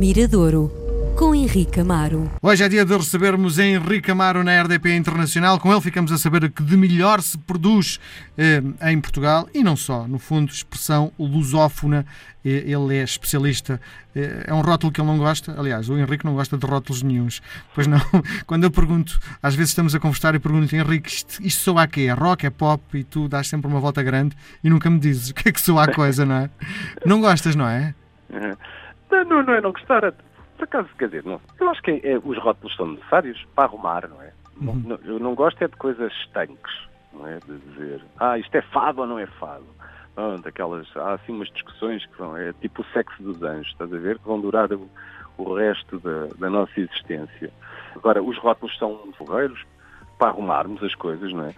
Miradouro, com Henrique Amaro. Hoje é dia de recebermos Henrique Amaro na RDP Internacional. Com ele ficamos a saber o que de melhor se produz eh, em Portugal e não só. No fundo, expressão lusófona. Eh, ele é especialista. Eh, é um rótulo que ele não gosta. Aliás, o Henrique não gosta de rótulos nenhums. Pois não. Quando eu pergunto, às vezes estamos a conversar e pergunto Henrique, isto, isto soa a quê? É rock? É pop? E tu dás sempre uma volta grande e nunca me dizes o que é que soa a coisa, não é? Não gostas, não é? Não, não, é não gostar. Por acaso, quer dizer, não, eu acho que é, os rótulos são necessários para arrumar, não é? Uhum. Não, eu não gosto é de coisas estanques, não é? De dizer, ah, isto é fado ou não é fado. Pronto, aquelas, há assim umas discussões que vão, é tipo o sexo dos anjos, estás a ver? Que vão durar o, o resto da, da nossa existência. Agora, os rótulos são fogueiros para arrumarmos as coisas, não é?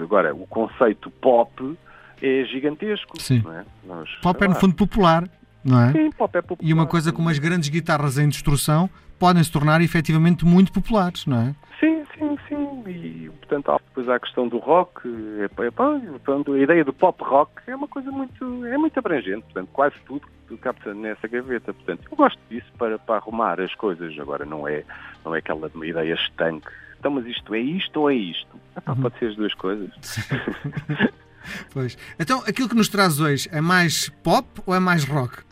Agora, o conceito pop é gigantesco. Sim. É? Nós, pop é, no fundo, popular não é? Sim, pop é popular. E uma coisa como as grandes guitarras em destrução podem se tornar efetivamente muito populares, não é? Sim, sim, sim. E, portanto, há, depois há a questão do rock, é, é, portanto, a ideia do pop rock é uma coisa muito, é muito abrangente, portanto, quase tudo capta nessa gaveta. Portanto, eu gosto disso para, para arrumar as coisas. Agora, não é, não é aquela ideia estanque. Então, mas isto é isto ou é isto? Então, uhum. Pode ser as duas coisas. pois. Então, aquilo que nos traz hoje é mais pop ou é mais rock?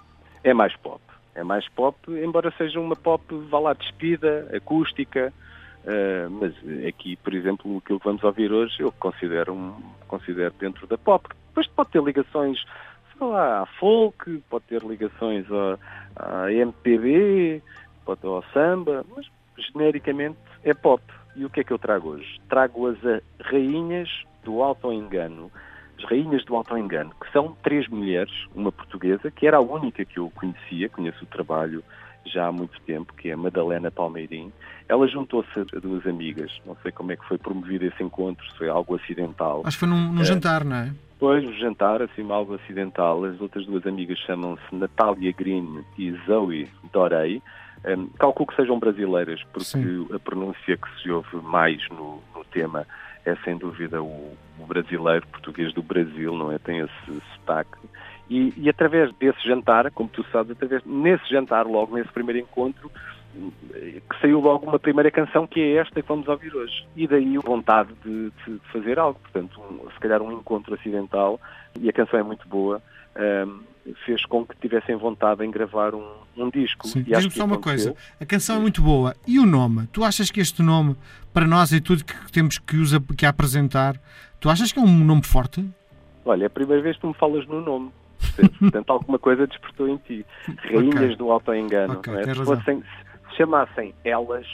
É mais pop. É mais pop, embora seja uma pop, vá lá, despida, acústica, uh, mas aqui, por exemplo, aquilo que vamos ouvir hoje, eu considero, um, considero dentro da pop. Depois pode ter ligações, sei lá, à folk, pode ter ligações à, à MPB, pode ter ao samba, mas genericamente é pop. E o que é que eu trago hoje? Trago as rainhas do auto-engano as Rainhas do Auto-Engano, que são três mulheres, uma portuguesa, que era a única que eu conhecia, conheço o trabalho já há muito tempo, que é a Madalena Palmeirim. Ela juntou-se a duas amigas, não sei como é que foi promovido esse encontro, se foi algo acidental. Acho que foi num, num é, jantar, não é? Pois, um jantar, assim, algo acidental. As outras duas amigas chamam-se Natália Green e Zoe Dorei. Um, calculo que sejam brasileiras, porque Sim. a pronúncia que se ouve mais no, no tema é sem dúvida o, o, brasileiro português do Brasil, não é? Tem esse sotaque. E, e, através desse jantar, como tu sabes, através nesse jantar, logo nesse primeiro encontro, que saiu logo uma primeira canção que é esta que vamos ouvir hoje. E daí a vontade de, de fazer algo. Portanto, um, se calhar um encontro acidental, e a canção é muito boa, um, fez com que tivessem vontade em gravar um, um disco. Diz-me só uma coisa, a canção é muito boa. E o nome? Tu achas que este nome, para nós e tudo que temos que, usa, que apresentar, tu achas que é um nome forte? Olha, é a primeira vez que tu me falas no nome. Portanto, alguma coisa despertou em ti. Rainhas okay. do auto-engano. Okay, é? se, fossem, se chamassem elas,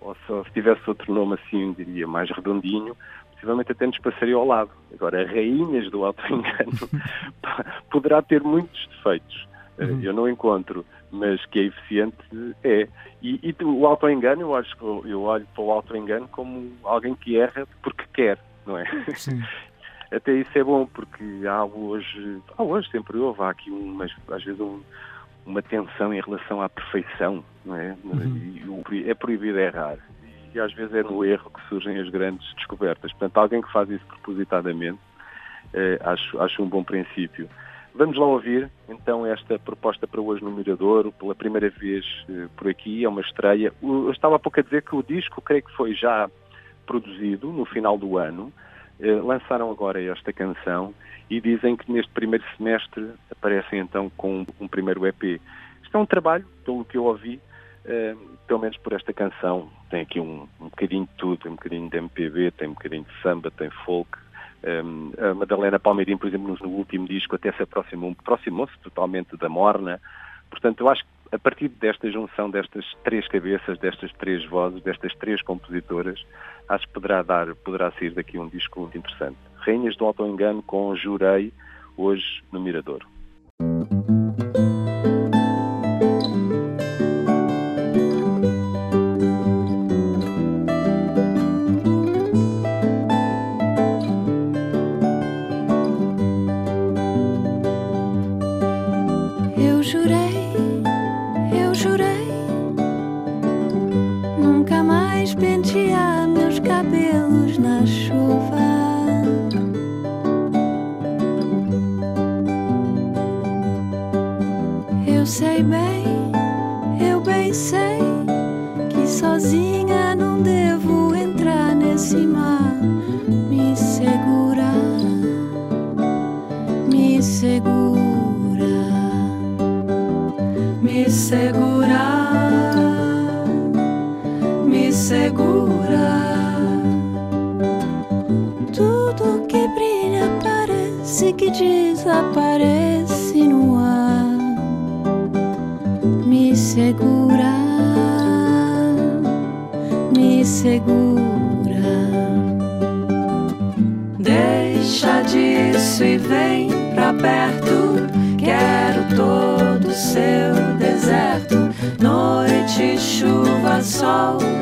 ou se, se tivesse outro nome assim, diria mais redondinho, possivelmente até nos passaria ao lado. Agora, rainhas do auto-engano poderá ter muitos defeitos. Eh, uhum. Eu não encontro, mas que é eficiente é. E, e o auto-engano, eu acho que eu olho para o auto-engano como alguém que erra porque quer, não é? Sim. Até isso é bom, porque há hoje, há hoje sempre houve, há aqui umas, às vezes um, uma tensão em relação à perfeição, não é? Uhum. E, é proibido errar e às vezes é no erro que surgem as grandes descobertas. Portanto, alguém que faz isso propositadamente, eh, acho, acho um bom princípio. Vamos lá ouvir então esta proposta para hoje no Miradouro, pela primeira vez eh, por aqui, é uma estreia. Eu estava há pouco a dizer que o disco, creio que foi já produzido no final do ano, eh, lançaram agora esta canção e dizem que neste primeiro semestre aparecem então com um primeiro EP. Isto é um trabalho, pelo que eu ouvi, eh, pelo menos por esta canção, tem aqui um, um bocadinho de tudo, tem um bocadinho de MPB, tem um bocadinho de samba, tem folk. Um, a Madalena Palmeirim, por exemplo, no, último disco até se aproximou, aproximou-se totalmente da Morna. Portanto, eu acho que a partir desta junção destas três cabeças, destas três vozes, destas três compositoras, acho que poderá dar, poderá sair daqui um disco muito interessante. Rainhas do Auto Engano com Jurei, hoje no Miradouro. Eu sei bem, Eu bem sei que sozinha não devo entrar nesse mar. Me segura, me segura, me segura, me segura. Tudo que brilha parece que desaparece no ar segura, me segura. Deixa disso e vem pra perto. Chuva,